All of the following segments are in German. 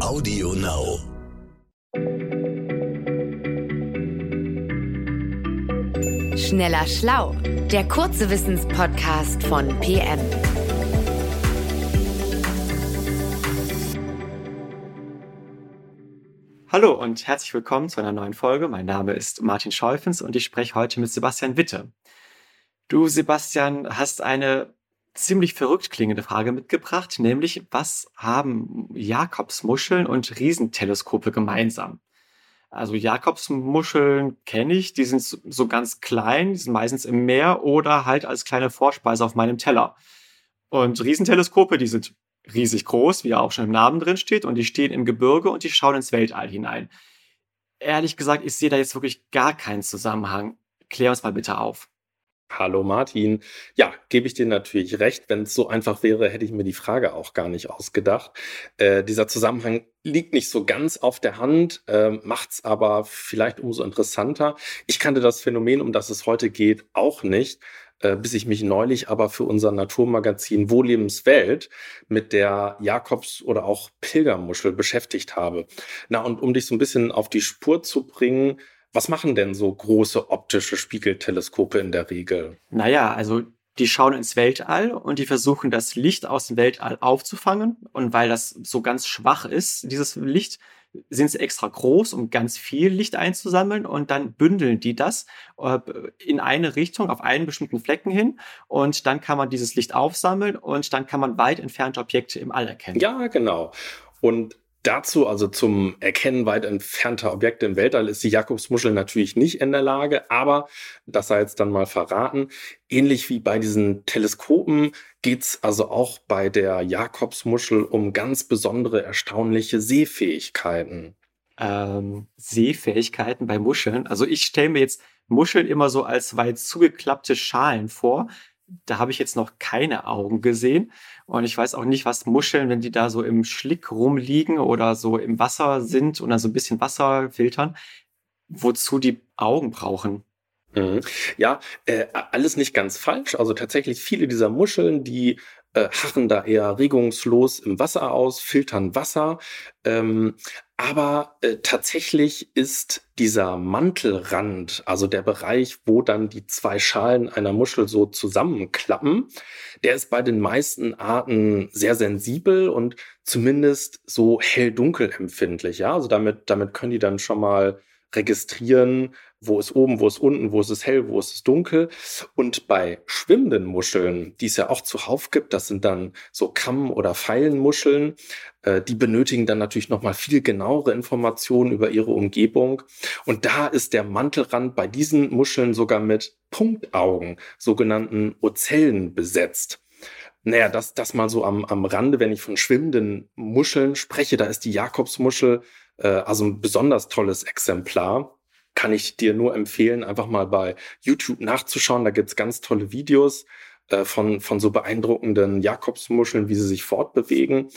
Audio Now. Schneller Schlau, der kurze Wissenspodcast von PM. Hallo und herzlich willkommen zu einer neuen Folge. Mein Name ist Martin Scheufens und ich spreche heute mit Sebastian Witte. Du, Sebastian, hast eine ziemlich verrückt klingende Frage mitgebracht, nämlich was haben Jakobsmuscheln und Riesenteleskope gemeinsam? Also Jakobsmuscheln kenne ich, die sind so ganz klein, die sind meistens im Meer oder halt als kleine Vorspeise auf meinem Teller. Und Riesenteleskope, die sind riesig groß, wie ja auch schon im Namen drin steht, und die stehen im Gebirge und die schauen ins Weltall hinein. Ehrlich gesagt, ich sehe da jetzt wirklich gar keinen Zusammenhang. Klär uns mal bitte auf. Hallo Martin. Ja, gebe ich dir natürlich recht. Wenn es so einfach wäre, hätte ich mir die Frage auch gar nicht ausgedacht. Äh, dieser Zusammenhang liegt nicht so ganz auf der Hand, äh, macht es aber vielleicht umso interessanter. Ich kannte das Phänomen, um das es heute geht, auch nicht, äh, bis ich mich neulich aber für unser Naturmagazin Wohllebenswelt mit der Jakobs- oder auch Pilgermuschel beschäftigt habe. Na, und um dich so ein bisschen auf die Spur zu bringen, was machen denn so große optische Spiegelteleskope in der Regel? Naja, also die schauen ins Weltall und die versuchen das Licht aus dem Weltall aufzufangen. Und weil das so ganz schwach ist, dieses Licht, sind sie extra groß, um ganz viel Licht einzusammeln und dann bündeln die das äh, in eine Richtung auf einen bestimmten Flecken hin und dann kann man dieses Licht aufsammeln und dann kann man weit entfernte Objekte im All erkennen. Ja, genau. Und Dazu, also zum Erkennen weit entfernter Objekte im Weltall, ist die Jakobsmuschel natürlich nicht in der Lage, aber das sei jetzt dann mal verraten. Ähnlich wie bei diesen Teleskopen geht's also auch bei der Jakobsmuschel um ganz besondere, erstaunliche Sehfähigkeiten. Ähm, Sehfähigkeiten bei Muscheln. Also ich stelle mir jetzt Muscheln immer so als weit zugeklappte Schalen vor. Da habe ich jetzt noch keine Augen gesehen. Und ich weiß auch nicht, was Muscheln, wenn die da so im Schlick rumliegen oder so im Wasser sind und dann so ein bisschen Wasser filtern, wozu die Augen brauchen. Mhm. Ja, äh, alles nicht ganz falsch. Also tatsächlich viele dieser Muscheln, die äh, harren da eher regungslos im Wasser aus, filtern Wasser. Ähm, aber äh, tatsächlich ist dieser Mantelrand, also der Bereich, wo dann die zwei Schalen einer Muschel so zusammenklappen, der ist bei den meisten Arten sehr sensibel und zumindest so hell-dunkel empfindlich. Ja, also damit, damit können die dann schon mal registrieren, wo ist oben, wo ist unten, wo ist es hell, wo ist es dunkel. Und bei schwimmenden Muscheln, die es ja auch zuhauf gibt, das sind dann so Kamm- oder Pfeilenmuscheln, äh, die benötigen dann natürlich nochmal viel genauere Informationen über ihre Umgebung. Und da ist der Mantelrand bei diesen Muscheln sogar mit Punktaugen, sogenannten Ozellen, besetzt. Naja, das, das mal so am, am Rande, wenn ich von schwimmenden Muscheln spreche, da ist die Jakobsmuschel äh, also ein besonders tolles Exemplar kann ich dir nur empfehlen, einfach mal bei YouTube nachzuschauen. Da gibt's ganz tolle Videos äh, von, von so beeindruckenden Jakobsmuscheln, wie sie sich fortbewegen.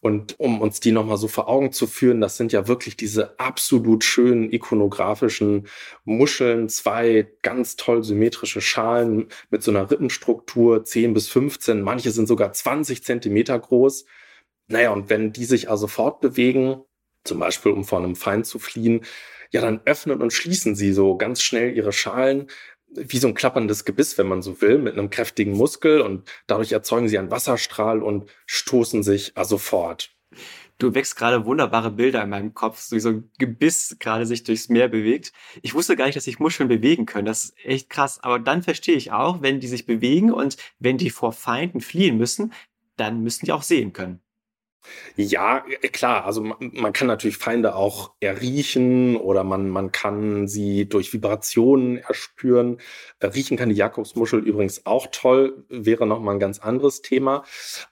Und um uns die nochmal so vor Augen zu führen, das sind ja wirklich diese absolut schönen ikonografischen Muscheln, zwei ganz toll symmetrische Schalen mit so einer Rippenstruktur, 10 bis 15, manche sind sogar 20 Zentimeter groß. Naja, und wenn die sich also fortbewegen, zum Beispiel um vor einem Feind zu fliehen, ja, dann öffnen und schließen sie so ganz schnell ihre Schalen, wie so ein klapperndes Gebiss, wenn man so will, mit einem kräftigen Muskel und dadurch erzeugen sie einen Wasserstrahl und stoßen sich also fort. Du wächst gerade wunderbare Bilder in meinem Kopf, wie so ein Gebiss gerade sich durchs Meer bewegt. Ich wusste gar nicht, dass sich Muscheln bewegen können. Das ist echt krass. Aber dann verstehe ich auch, wenn die sich bewegen und wenn die vor Feinden fliehen müssen, dann müssen die auch sehen können. Ja, äh, klar. Also man, man, kann natürlich Feinde auch erriechen oder man, man kann sie durch Vibrationen erspüren. Äh, riechen kann die Jakobsmuschel übrigens auch toll, wäre nochmal ein ganz anderes Thema.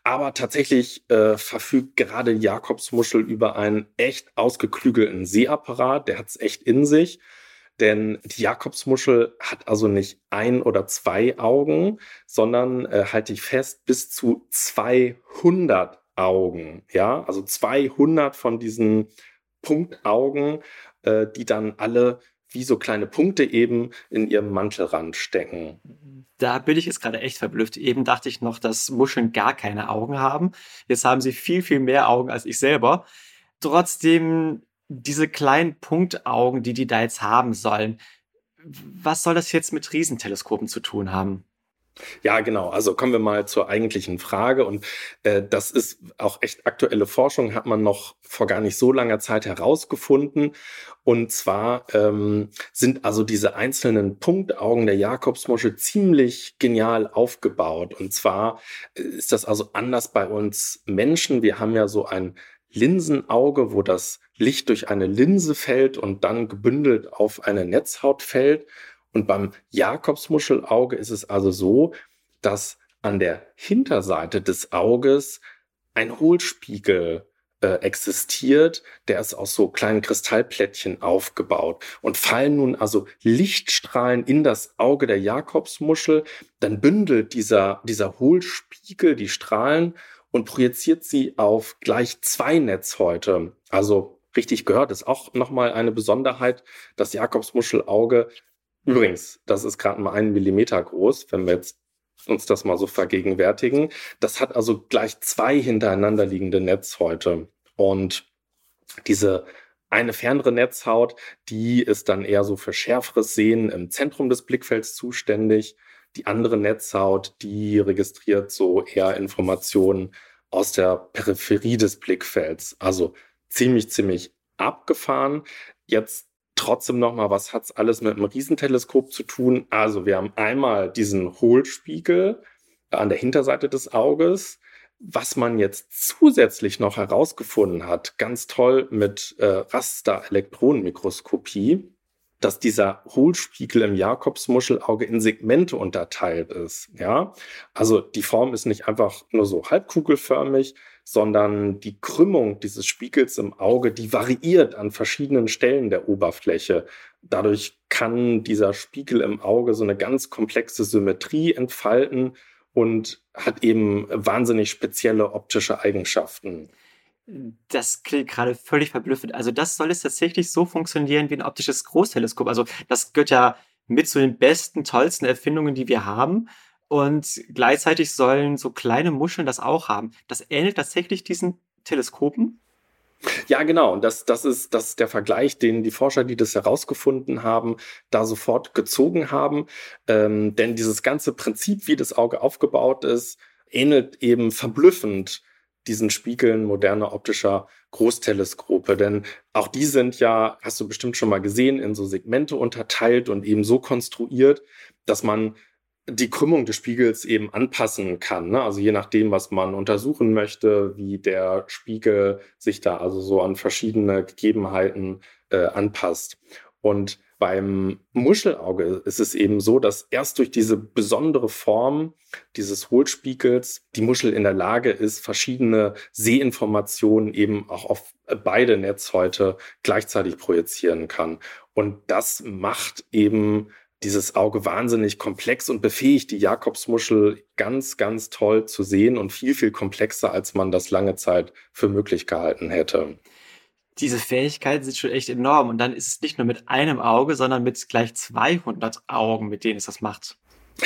Aber tatsächlich äh, verfügt gerade die Jakobsmuschel über einen echt ausgeklügelten Sehapparat. Der hat es echt in sich. Denn die Jakobsmuschel hat also nicht ein oder zwei Augen, sondern, äh, halte ich fest, bis zu 200 Augen, ja, also 200 von diesen Punktaugen, äh, die dann alle wie so kleine Punkte eben in ihrem Mantelrand stecken. Da bin ich jetzt gerade echt verblüfft. Eben dachte ich noch, dass Muscheln gar keine Augen haben. Jetzt haben sie viel, viel mehr Augen als ich selber. trotzdem diese kleinen Punktaugen, die die da jetzt haben sollen, was soll das jetzt mit Riesenteleskopen zu tun haben? Ja, genau. Also kommen wir mal zur eigentlichen Frage. Und äh, das ist auch echt aktuelle Forschung, hat man noch vor gar nicht so langer Zeit herausgefunden. Und zwar ähm, sind also diese einzelnen Punktaugen der Jakobsmuschel ziemlich genial aufgebaut. Und zwar äh, ist das also anders bei uns Menschen. Wir haben ja so ein Linsenauge, wo das Licht durch eine Linse fällt und dann gebündelt auf eine Netzhaut fällt. Und beim Jakobsmuschelauge ist es also so, dass an der Hinterseite des Auges ein Hohlspiegel äh, existiert, der ist aus so kleinen Kristallplättchen aufgebaut. Und fallen nun also Lichtstrahlen in das Auge der Jakobsmuschel, dann bündelt dieser, dieser Hohlspiegel die Strahlen und projiziert sie auf gleich zwei Netzhäute. Also richtig gehört ist auch nochmal eine Besonderheit. Das Jakobsmuschelauge Übrigens, das ist gerade mal einen Millimeter groß, wenn wir jetzt uns das mal so vergegenwärtigen. Das hat also gleich zwei hintereinander liegende Netzhäute. Und diese eine fernere Netzhaut, die ist dann eher so für schärferes Sehen im Zentrum des Blickfelds zuständig. Die andere Netzhaut, die registriert so eher Informationen aus der Peripherie des Blickfelds. Also ziemlich, ziemlich abgefahren. Jetzt trotzdem nochmal, was hat's alles mit einem Riesenteleskop zu tun? Also wir haben einmal diesen Hohlspiegel an der Hinterseite des Auges. Was man jetzt zusätzlich noch herausgefunden hat, ganz toll mit äh, Raster-Elektronenmikroskopie, dass dieser Hohlspiegel im Jakobsmuschelauge in Segmente unterteilt ist. Ja, also die Form ist nicht einfach nur so halbkugelförmig, sondern die Krümmung dieses Spiegels im Auge, die variiert an verschiedenen Stellen der Oberfläche. Dadurch kann dieser Spiegel im Auge so eine ganz komplexe Symmetrie entfalten und hat eben wahnsinnig spezielle optische Eigenschaften. Das klingt gerade völlig verblüffend. Also das soll jetzt tatsächlich so funktionieren wie ein optisches Großteleskop. Also das gehört ja mit zu den besten, tollsten Erfindungen, die wir haben. Und gleichzeitig sollen so kleine Muscheln das auch haben. Das ähnelt tatsächlich diesen Teleskopen. Ja, genau. Und das, das, ist, das ist der Vergleich, den die Forscher, die das herausgefunden haben, da sofort gezogen haben. Ähm, denn dieses ganze Prinzip, wie das Auge aufgebaut ist, ähnelt eben verblüffend diesen Spiegeln moderner optischer Großteleskope. Denn auch die sind ja, hast du bestimmt schon mal gesehen, in so Segmente unterteilt und eben so konstruiert, dass man die Krümmung des Spiegels eben anpassen kann. Ne? Also je nachdem, was man untersuchen möchte, wie der Spiegel sich da also so an verschiedene Gegebenheiten äh, anpasst. Und beim Muschelauge ist es eben so, dass erst durch diese besondere Form dieses Hohlspiegels die Muschel in der Lage ist, verschiedene Sehinformationen eben auch auf beide Netzhäute gleichzeitig projizieren kann. Und das macht eben dieses Auge wahnsinnig komplex und befähigt die Jakobsmuschel ganz, ganz toll zu sehen und viel, viel komplexer, als man das lange Zeit für möglich gehalten hätte. Diese Fähigkeiten sind schon echt enorm. Und dann ist es nicht nur mit einem Auge, sondern mit gleich 200 Augen, mit denen es das macht.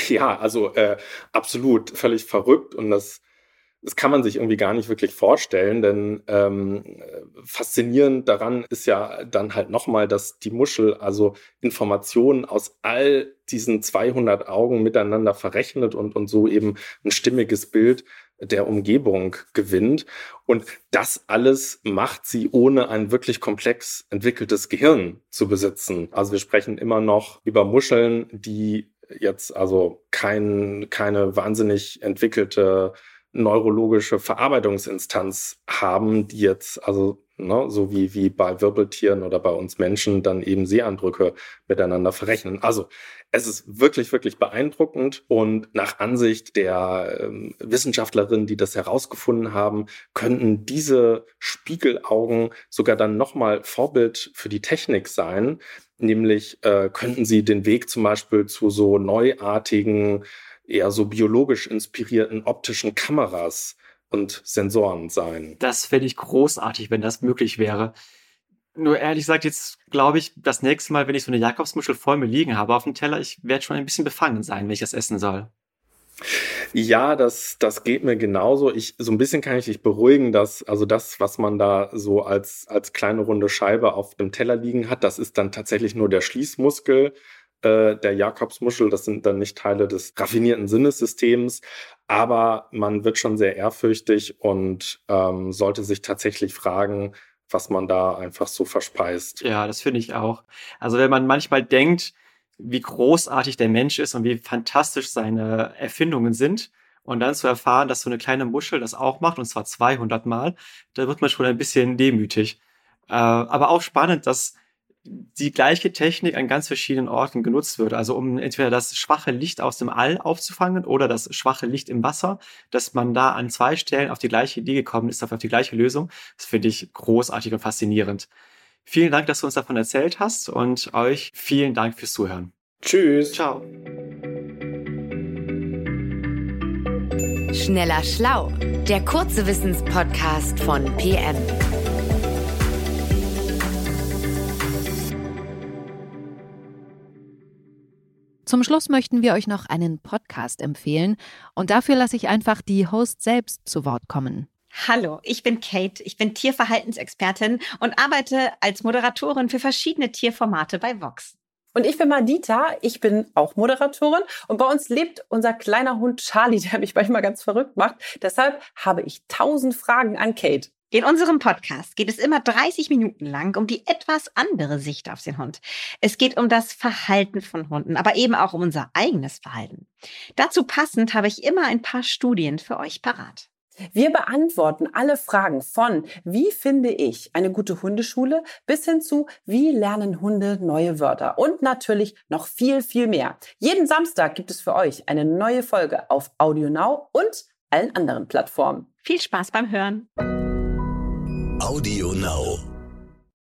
Ja, also äh, absolut völlig verrückt. Und das das kann man sich irgendwie gar nicht wirklich vorstellen, denn ähm, faszinierend daran ist ja dann halt nochmal, dass die Muschel also Informationen aus all diesen 200 Augen miteinander verrechnet und, und so eben ein stimmiges Bild der Umgebung gewinnt. Und das alles macht sie ohne ein wirklich komplex entwickeltes Gehirn zu besitzen. Also wir sprechen immer noch über Muscheln, die jetzt also kein, keine wahnsinnig entwickelte neurologische Verarbeitungsinstanz haben, die jetzt also ne, so wie, wie bei Wirbeltieren oder bei uns Menschen dann eben Seeandrücke miteinander verrechnen. Also es ist wirklich, wirklich beeindruckend und nach Ansicht der ähm, Wissenschaftlerinnen, die das herausgefunden haben, könnten diese Spiegelaugen sogar dann nochmal Vorbild für die Technik sein. Nämlich äh, könnten sie den Weg zum Beispiel zu so neuartigen eher so biologisch inspirierten optischen Kameras und Sensoren sein. Das fände ich großartig, wenn das möglich wäre. Nur ehrlich gesagt, jetzt glaube ich, das nächste Mal, wenn ich so eine Jakobsmuschel vor mir liegen habe auf dem Teller, ich werde schon ein bisschen befangen sein, wenn ich das essen soll. Ja, das, das geht mir genauso. Ich, so ein bisschen kann ich dich beruhigen, dass, also das, was man da so als, als kleine runde Scheibe auf dem Teller liegen hat, das ist dann tatsächlich nur der Schließmuskel äh, der Jakobsmuschel. Das sind dann nicht Teile des raffinierten Sinnessystems, aber man wird schon sehr ehrfürchtig und ähm, sollte sich tatsächlich fragen, was man da einfach so verspeist. Ja, das finde ich auch. Also wenn man manchmal denkt, wie großartig der Mensch ist und wie fantastisch seine Erfindungen sind, und dann zu erfahren, dass so eine kleine Muschel das auch macht, und zwar 200 Mal, da wird man schon ein bisschen demütig. Äh, aber auch spannend, dass die gleiche Technik an ganz verschiedenen Orten genutzt wird. Also um entweder das schwache Licht aus dem All aufzufangen oder das schwache Licht im Wasser, dass man da an zwei Stellen auf die gleiche Idee gekommen ist, auf die gleiche Lösung. Das finde ich großartig und faszinierend. Vielen Dank, dass du uns davon erzählt hast und euch vielen Dank fürs Zuhören. Tschüss. Ciao. Schneller Schlau, der kurze Wissenspodcast von PM. Zum Schluss möchten wir euch noch einen Podcast empfehlen und dafür lasse ich einfach die Host selbst zu Wort kommen. Hallo, ich bin Kate, ich bin Tierverhaltensexpertin und arbeite als Moderatorin für verschiedene Tierformate bei Vox. Und ich bin Madita, ich bin auch Moderatorin und bei uns lebt unser kleiner Hund Charlie, der mich manchmal ganz verrückt macht. Deshalb habe ich tausend Fragen an Kate. In unserem Podcast geht es immer 30 Minuten lang um die etwas andere Sicht auf den Hund. Es geht um das Verhalten von Hunden, aber eben auch um unser eigenes Verhalten. Dazu passend habe ich immer ein paar Studien für euch parat. Wir beantworten alle Fragen von wie finde ich eine gute Hundeschule bis hin zu wie lernen Hunde neue Wörter und natürlich noch viel, viel mehr. Jeden Samstag gibt es für euch eine neue Folge auf AudioNow und allen anderen Plattformen. Viel Spaß beim Hören. Audio Now.